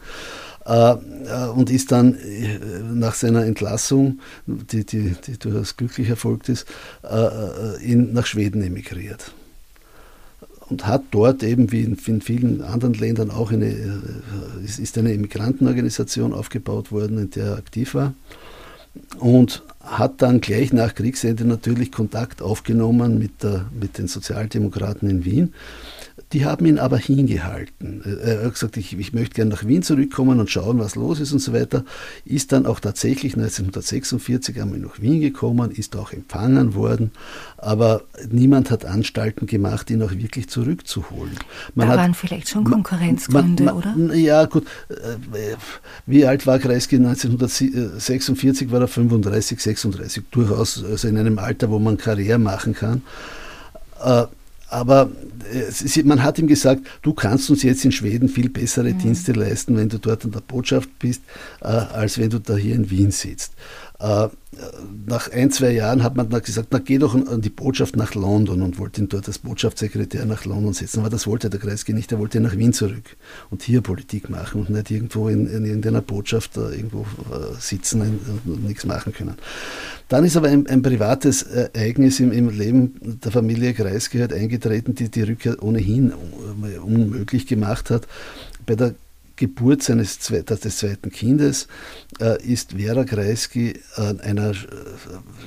äh, äh und ist dann äh, nach seiner Entlassung, die, die, die durchaus glücklich erfolgt ist, äh, in, nach Schweden emigriert und hat dort eben wie in, vielen anderen Ländern auch eine, äh, ist eine Immigrantenorganisation aufgebaut worden, in der er aktiv war. Und hat dann gleich nach Kriegsende natürlich Kontakt aufgenommen mit, der, mit den Sozialdemokraten in Wien die haben ihn aber hingehalten. Er hat gesagt, ich, ich möchte gerne nach Wien zurückkommen und schauen, was los ist und so weiter. Ist dann auch tatsächlich 1946 einmal nach Wien gekommen, ist auch empfangen worden, aber niemand hat Anstalten gemacht, ihn auch wirklich zurückzuholen. Man da hat, waren vielleicht schon Konkurrenzgründe, man, man, oder? Ja, gut. Äh, wie alt war Kreisky 1946? War er 35, 36. Durchaus also in einem Alter, wo man Karriere machen kann. Äh, aber man hat ihm gesagt, du kannst uns jetzt in Schweden viel bessere mhm. Dienste leisten, wenn du dort an der Botschaft bist, als wenn du da hier in Wien sitzt. Äh, nach ein, zwei Jahren hat man dann gesagt, na geh doch an die Botschaft nach London und wollte ihn dort als Botschaftssekretär nach London setzen. Aber das wollte der Kreisky nicht, er wollte nach Wien zurück und hier Politik machen und nicht irgendwo in, in irgendeiner Botschaft irgendwo äh, sitzen und nichts machen können. Dann ist aber ein, ein privates Ereignis im, im, Leben der Familie Kreisky halt eingetreten, die die Rückkehr ohnehin unmöglich gemacht hat. Bei der Geburt seines des zweiten Kindes äh, ist Vera Kreisky an einer äh,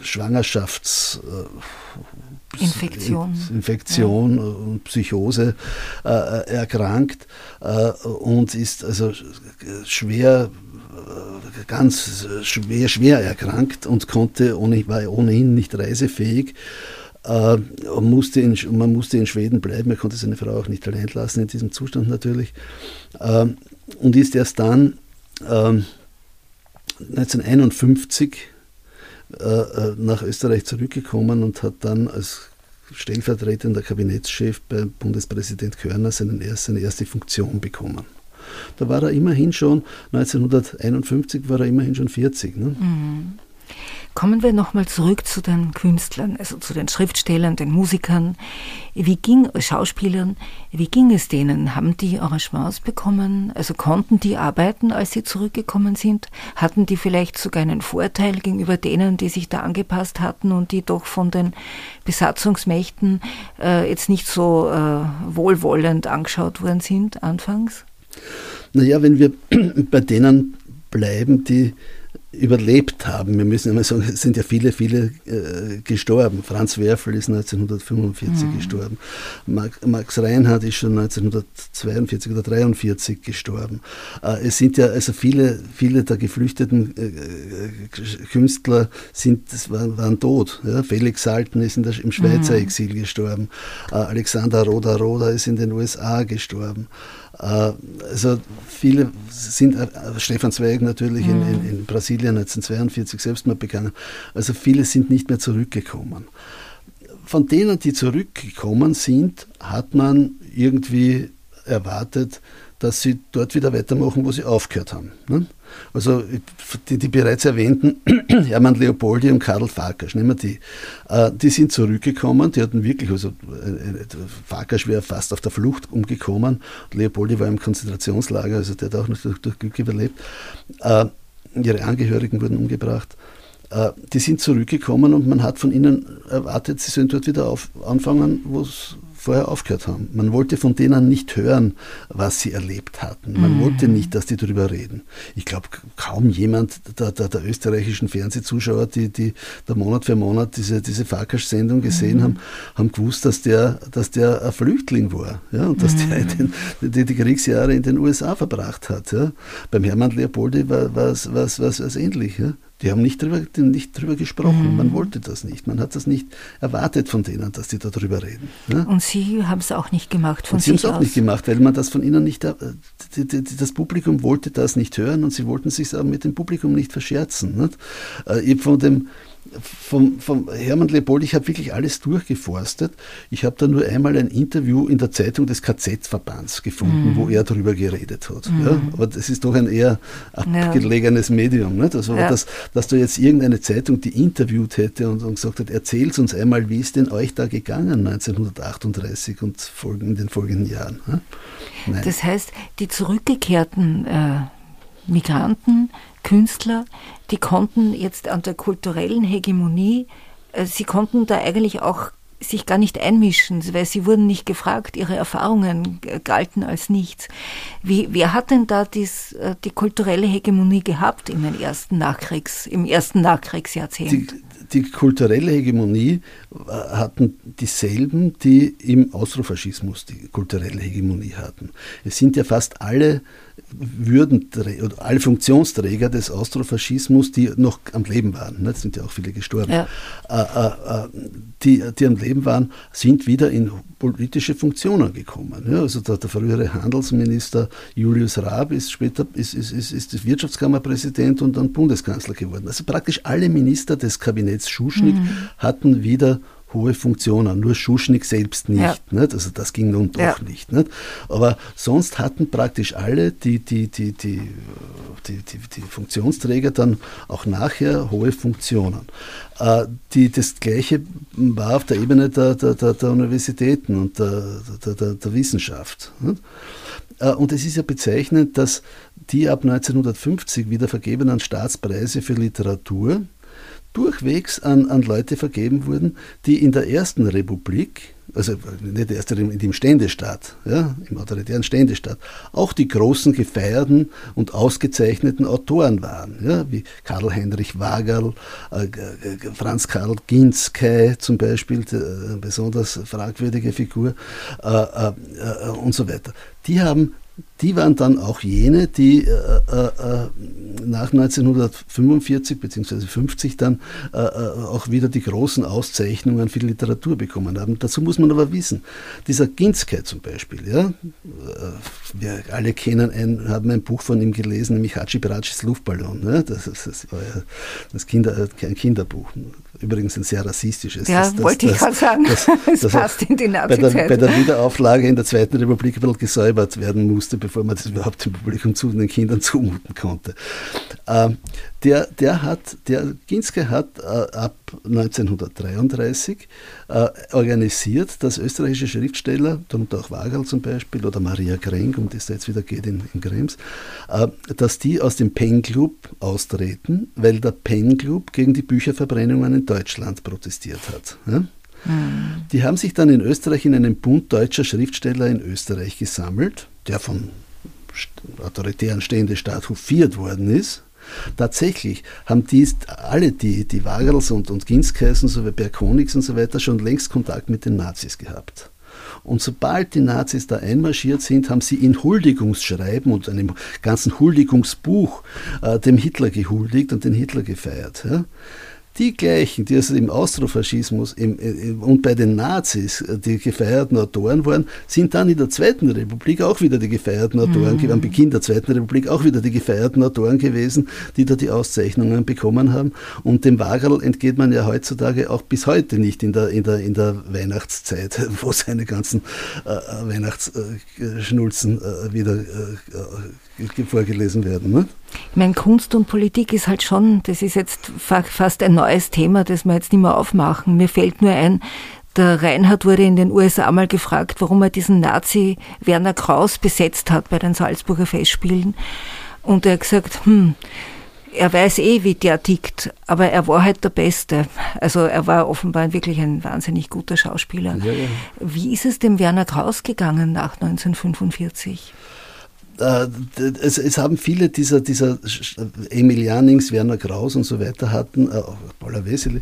Schwangerschaftsinfektion äh, Infektion ja. und Psychose äh, erkrankt äh, und ist also schwer ganz schwer, schwer erkrankt und konnte ohne, war ohnehin nicht reisefähig. Äh, musste in, man musste in Schweden bleiben, er konnte seine Frau auch nicht allein lassen in diesem Zustand natürlich. Und ist erst dann ähm, 1951 äh, äh, nach Österreich zurückgekommen und hat dann als stellvertretender Kabinettschef bei Bundespräsident Körner seine erste Funktion bekommen. Da war er immerhin schon, 1951 war er immerhin schon 40. Ne? Mhm. Kommen wir nochmal zurück zu den Künstlern, also zu den Schriftstellern, den Musikern. Wie ging, Schauspielern, wie ging es denen? Haben die Arrangements bekommen? Also konnten die arbeiten, als sie zurückgekommen sind? Hatten die vielleicht sogar einen Vorteil gegenüber denen, die sich da angepasst hatten und die doch von den Besatzungsmächten äh, jetzt nicht so äh, wohlwollend angeschaut worden sind anfangs? Naja, wenn wir bei denen bleiben, die überlebt haben. Wir müssen immer sagen, es sind ja viele, viele äh, gestorben. Franz Werfel ist 1945 mhm. gestorben. Max Reinhardt ist schon 1942 oder 1943 gestorben. Äh, es sind ja also viele, viele der geflüchteten äh, äh Künstler sind, waren, waren tot. Ja? Felix Salten ist der, im Schweizer mhm. Exil gestorben. Äh, Alexander Roda Roda ist in den USA gestorben. Äh, also viele sind, äh, Stefan Zweig natürlich in, in, in Brasilien 1942 Selbstmord begangen, also viele sind nicht mehr zurückgekommen. Von denen, die zurückgekommen sind, hat man irgendwie erwartet, dass sie dort wieder weitermachen, wo sie aufgehört haben. Ne? Also die, die, bereits erwähnten Hermann Leopoldi und Karl Farkas, nehmen wir die. Äh, die sind zurückgekommen, die hatten wirklich, also äh, Farkas wäre fast auf der Flucht umgekommen, Leopoldi war im Konzentrationslager, also der hat auch noch durch, durch Glück überlebt. Äh, ihre Angehörigen wurden umgebracht. Die sind zurückgekommen und man hat von ihnen erwartet, sie sollen dort wieder auf, anfangen, wo es vorher aufgehört haben. Man wollte von denen nicht hören, was sie erlebt hatten. Man mhm. wollte nicht, dass die darüber reden. Ich glaube, kaum jemand der, der, der, österreichischen Fernsehzuschauer, die, die da Monat für Monat diese, diese Farkas-Sendung gesehen mhm. haben, haben gewusst, dass der, dass der ein Flüchtling war ja, und dass mhm. der den, die, die, Kriegsjahre in den USA verbracht hat. Ja. Beim Hermann Leopoldi war es ähnlich. Ja. Die haben nicht drüber, nicht drüber gesprochen. Mhm. Man wollte das nicht. Man hat das nicht erwartet von denen, dass die darüber reden. Ne? Und Sie haben es auch nicht gemacht von und Sie haben es auch nicht gemacht, weil man das von Ihnen nicht, äh, das Publikum wollte das nicht hören und Sie wollten sich mit dem Publikum nicht verscherzen. Nicht? Äh, von dem, vom, vom Hermann Leopold, ich habe wirklich alles durchgeforstet. Ich habe da nur einmal ein Interview in der Zeitung des KZ-Verbands gefunden, mhm. wo er darüber geredet hat. Mhm. Ja, aber das ist doch ein eher abgelegenes ja. Medium. Nicht? Also, ja. dass, dass da jetzt irgendeine Zeitung die interviewt hätte und, und gesagt hat, erzählt uns einmal, wie ist denn euch da gegangen 1938 und folgen, in den folgenden Jahren. Das heißt, die zurückgekehrten äh, Migranten, Künstler, die konnten jetzt an der kulturellen Hegemonie, äh, sie konnten da eigentlich auch sich gar nicht einmischen, weil sie wurden nicht gefragt, ihre Erfahrungen galten als nichts. Wie, wer hat denn da dies, äh, die kulturelle Hegemonie gehabt in den ersten Nachkriegs, im ersten Nachkriegsjahrzehnt? Die, die kulturelle Hegemonie hatten dieselben, die im Austrofaschismus die kulturelle Hegemonie hatten. Es sind ja fast alle Würdenträger, alle Funktionsträger des Austrofaschismus, die noch am Leben waren, ne, es sind ja auch viele gestorben, ja. Äh, äh, äh, die, die am Leben waren, sind wieder in politische Funktionen gekommen. Ja, also der, der, frühere Handelsminister Julius Raab ist später ist, ist, ist, ist Wirtschaftskammerpräsident und dann Bundeskanzler geworden. Also praktisch alle Minister des Kabinetts Schuschnigg mhm. hatten wieder hohe Funktionen, nur Schuschnigg selbst nicht, ja. nicht. Also das ging nun doch ja. nicht, nicht. Aber sonst hatten praktisch alle die, die, die, die, die, die, die Funktionsträger dann auch nachher hohe Funktionen. Äh, die, das Gleiche war auf der Ebene der, der, der, der Universitäten und der, der, der, der Wissenschaft. Nicht? Äh, und es ist ja bezeichnend, dass die ab 1950 wieder vergebenen Staatspreise für Literatur durchwegs an, an Leute vergeben wurden, die in der ersten Republik, also nicht der erste, in dem Ständestaat, ja, im autoritären Ständestaat, auch die großen gefeierten und ausgezeichneten Autoren waren, ja, wie Karl Heinrich Wagerl, äh, Franz Karl Ginskey zum Beispiel, eine besonders fragwürdige Figur äh, äh, äh, und so weiter. Die haben die waren dann auch jene, die äh, äh, äh nach 1945 bzw. 50 dann äh, äh, auch wieder die großen Auszeichnungen für die Literatur bekommen haben. Dazu muss man aber wissen, dieser Ginskey zum Beispiel, ja, äh, wir alle kennen ein, haben ein Buch von ihm gelesen, nämlich Hachi Beracis Luftballon. Ja, das, das, war ja das Kinder, ein Kinderbuch. Übrigens ein sehr rassistisches. Ja, das, wollte das, ich gerade sagen. Das, passt in die nazi bei der, bei der Wiederauflage in der Zweiten Republik ein bisschen gesäubert werden musste, bevor man das überhaupt dem Publikum zu den Kindern zumuten konnte. Ähm, der, der hat, der Ginske hat äh, ab 1933 äh, organisiert, dass österreichische Schriftsteller, darunter auch Wagel zum Beispiel oder Maria Krenk, um die es jetzt wieder geht in, in Krems, äh, dass die aus dem Pen Club austreten, weil der Pen Club gegen die Bücherverbrennungen in Deutschland protestiert hat. Ja? Hm. Die haben sich dann in Österreich in einem Bund deutscher Schriftsteller in Österreich gesammelt, der vom autoritären Ständestaat hofiert worden ist. Tatsächlich haben die alle die, die Wagels und, und Ginskais und so weiter, und so weiter schon längst Kontakt mit den Nazis gehabt. Und sobald die Nazis da einmarschiert sind, haben sie in Huldigungsschreiben und einem ganzen Huldigungsbuch äh, dem Hitler gehuldigt und den Hitler gefeiert. Ja die gleichen, die also im Austrofaschismus im, im, und bei den Nazis äh, die gefeierten Autoren waren, sind dann in der Zweiten Republik auch wieder die gefeierten Autoren, mhm. am Beginn der Zweiten Republik auch wieder die gefeierten Autoren gewesen, die da die Auszeichnungen bekommen haben. Und dem Wagerl entgeht man ja heutzutage auch bis heute nicht in der, in der, in der Weihnachtszeit, wo seine ganzen äh, äh Weihnachtsschnulzen äh, wieder äh, vorgelesen werden. Ne? Ich meine, Kunst und Politik ist halt schon, das ist jetzt fast ein neues Thema, das wir jetzt nicht mehr aufmachen. Mir fällt nur ein, der Reinhard wurde in den USA mal gefragt, warum er diesen Nazi Werner Kraus besetzt hat bei den Salzburger Festspielen. Und er hat gesagt, hm, er weiß eh, wie der tickt, aber er war halt der Beste. Also er war offenbar wirklich ein wahnsinnig guter Schauspieler. Ja, ja. Wie ist es dem Werner Kraus gegangen nach 1945? Äh, es, es, haben viele dieser, dieser Emil Janings, Werner Kraus und so weiter hatten, äh, Paula Weseli,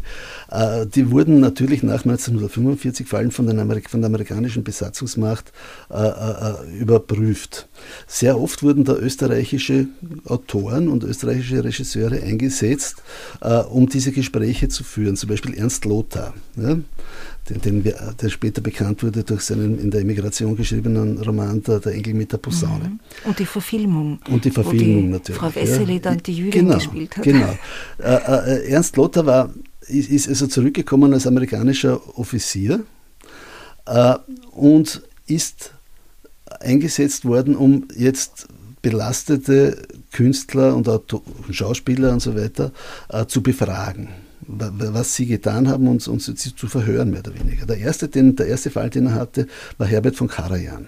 äh, die wurden natürlich nach 1945 vor allem von, Amerik von der amerikanischen Besatzungsmacht äh, äh, überprüft. Sehr oft wurden da österreichische Autoren und österreichische Regisseure eingesetzt, um diese Gespräche zu führen, zum Beispiel Ernst Lothar. Ja? Den, den, der später bekannt wurde durch seinen in der Emigration geschriebenen Roman Der, der Engel mit der Posaune. Mhm. Und die Verfilmung. Und die Verfilmung die natürlich. Frau Wessely ja. dann die Jüdin genau, gespielt hat. Genau. Äh, äh, Ernst Lothar war, ist, ist, also zurückgekommen als amerikanischer Offizier äh, und ist eingesetzt worden, um jetzt belastete Künstler und Schauspieler und so weiter äh, zu befragen was sie getan haben und sie zu verhören, mehr oder weniger. Der erste, den, der erste Fall, den er hatte, war Herbert von Karajan.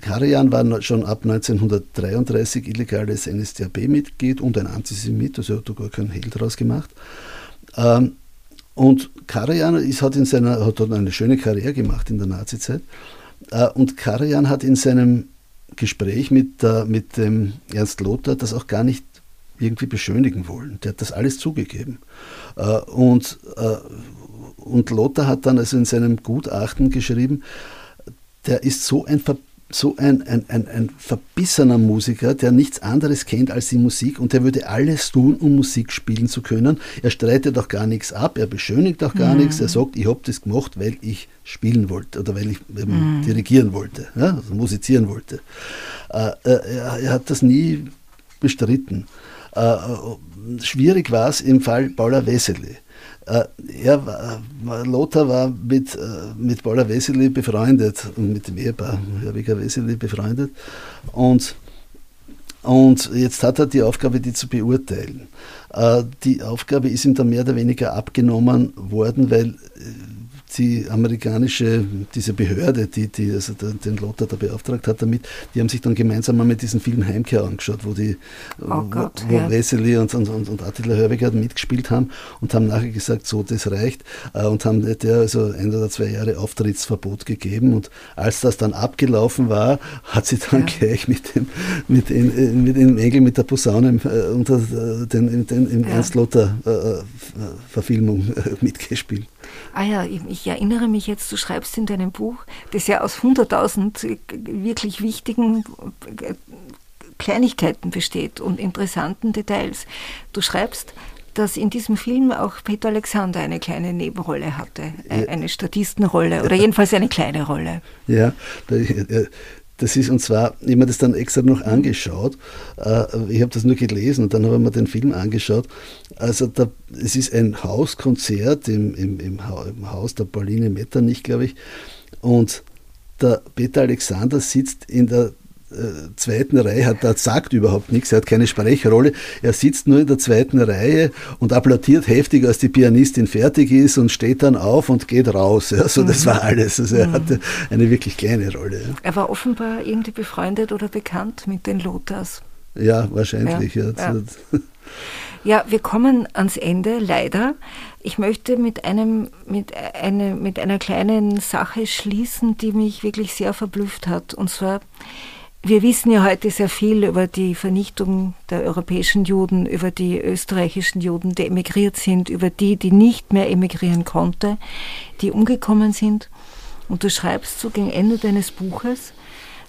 Karajan war schon ab 1933 illegales NSDAP-Mitglied und ein Antisemit, also er hat gar keinen Hehl daraus gemacht. Ähm, und Karajan ist, hat, in seiner, hat eine schöne Karriere gemacht in der Nazizeit. Äh, und Karajan hat in seinem Gespräch mit, mit dem Ernst Lothar das auch gar nicht irgendwie beschönigen wollen. Der hat das alles zugegeben. Äh, und, äh, und Lothar hat dann also in seinem Gutachten geschrieben, der ist so ein so ein, ein, ein, ein verbissener Musiker, der nichts anderes kennt als die Musik und der würde alles tun, um Musik spielen zu können. Er streitet auch gar nichts ab, er beschönigt auch gar mhm. nichts, er sagt, ich habe das gemacht, weil ich spielen wollte oder weil ich mhm. dirigieren wollte, ja, also musizieren wollte. Äh, er, er hat das nie bestritten. Äh, schwierig war es im Fall Paula Wessely. Äh, er Lothar war mit, äh, mit Paula Wesely befreundet und mit dem Ehepaar Herwiger Wesely befreundet. Und, und jetzt hat er die Aufgabe, die zu beurteilen. Äh, die Aufgabe ist ihm dann mehr oder weniger abgenommen worden, weil äh, die amerikanische, diese Behörde, die, die also den Lothar da beauftragt hat damit, die haben sich dann gemeinsam mal mit diesem Film Heimkehr angeschaut, wo die, oh Gott, wo, wo ja. Wesley und, und, und, Attila Hörweger mitgespielt haben und haben nachher gesagt, so, das reicht äh, und haben der also ein oder zwei Jahre Auftrittsverbot gegeben und als das dann abgelaufen war, hat sie dann ja. gleich mit dem, mit, in, mit dem Engel mit der Posaune äh, unter den, den, im ja. Ernst Lothar äh, Verfilmung äh, mitgespielt. Ah ja, ich erinnere mich jetzt, du schreibst in deinem Buch, das ja aus 100.000 wirklich wichtigen äh, Kleinigkeiten besteht und interessanten Details. Du schreibst, dass in diesem Film auch Peter Alexander eine kleine Nebenrolle hatte, äh, eine Statistenrolle oder jedenfalls eine kleine Rolle. Ja, das ist, und zwar, ich habe mir das dann extra noch angeschaut. Äh, ich habe das nur gelesen und dann habe ich mir den Film angeschaut. Also, da, es ist ein Hauskonzert im, im, im, im Haus der Pauline Metternich, glaube ich. Und der Peter Alexander sitzt in der äh, zweiten Reihe hat, der sagt überhaupt nichts, er hat keine Sprecherrolle, er sitzt nur in der zweiten Reihe und applaudiert heftig, als die Pianistin fertig ist und steht dann auf und geht raus. Ja, so, das mhm. war alles. Also er mhm. hatte eine wirklich kleine Rolle. Ja. Er war offenbar irgendwie befreundet oder bekannt mit den Lothars. Ja, wahrscheinlich. Ja, ja. ja, wir kommen ans Ende, leider. Ich möchte mit, einem, mit, eine, mit einer kleinen Sache schließen, die mich wirklich sehr verblüfft hat. Und zwar wir wissen ja heute sehr viel über die Vernichtung der europäischen Juden, über die österreichischen Juden, die emigriert sind, über die, die nicht mehr emigrieren konnten, die umgekommen sind. Und du schreibst so gegen Ende deines Buches,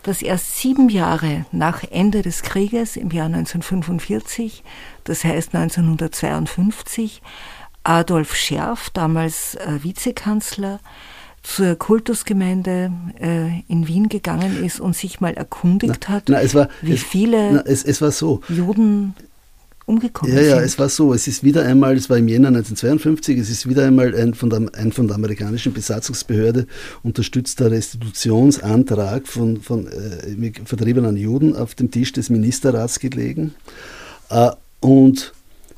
dass erst sieben Jahre nach Ende des Krieges im Jahr 1945, das heißt 1952, Adolf Scherf, damals äh, Vizekanzler, zur Kultusgemeinde äh, in Wien gegangen ist und sich mal erkundigt na, hat, na, es war, wie es, viele na, es, es war so. Juden umgekommen ja, sind. Ja, es war so. Es ist wieder einmal, es war im Jänner 1952, es ist wieder einmal ein von der, ein von der amerikanischen Besatzungsbehörde unterstützter Restitutionsantrag von, von äh, vertriebenen Juden auf dem Tisch des Ministerrats gelegen. Äh, und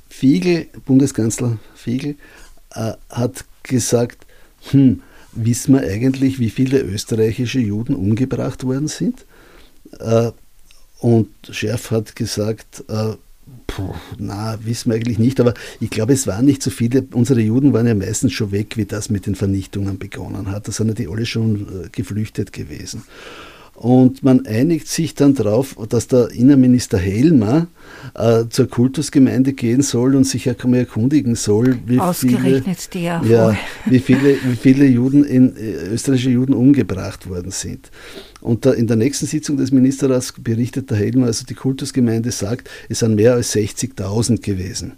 Fiegel, Bundeskanzler Fiegel, äh, hat gesagt, hm, wissen wir eigentlich, wie viele österreichische Juden umgebracht worden sind? Äh, und Schärf hat gesagt, äh, puh, na, wissen wir eigentlich nicht, aber ich glaube, es waren nicht so viele. Unsere Juden waren ja meistens schon weg, wie das mit den Vernichtungen begonnen hat. Da sind ja die alle schon äh, geflüchtet gewesen. Und man einigt sich dann darauf, dass der Innenminister Helmer äh, zur Kultusgemeinde gehen soll und sich erkundigen soll, wie viele, ja, wie viele, wie viele Juden in, äh, österreichische Juden umgebracht worden sind. Und da in der nächsten Sitzung des Ministerrats berichtet der Helmer, also die Kultusgemeinde sagt, es sind mehr als 60.000 gewesen.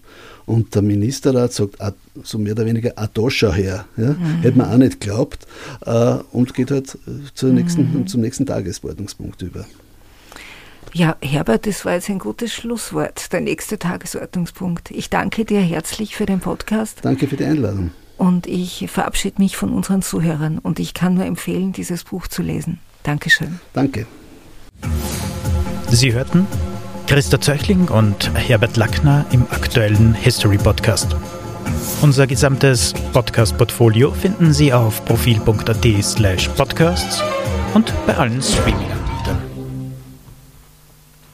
Und der Ministerrat sagt, ah, so mehr oder weniger, Adoscha her. Ja? Mhm. Hätte man auch nicht geglaubt. Äh, und geht halt äh, zur nächsten, mhm. zum nächsten Tagesordnungspunkt über. Ja, Herbert, das war jetzt ein gutes Schlusswort, der nächste Tagesordnungspunkt. Ich danke dir herzlich für den Podcast. Danke für die Einladung. Und ich verabschiede mich von unseren Zuhörern und ich kann nur empfehlen, dieses Buch zu lesen. Dankeschön. Danke. Sie hörten Christa Zöchling und Herbert Lackner im aktuellen History Podcast. Unser gesamtes Podcast-Portfolio finden Sie auf profil.at slash podcasts und bei allen Streaming.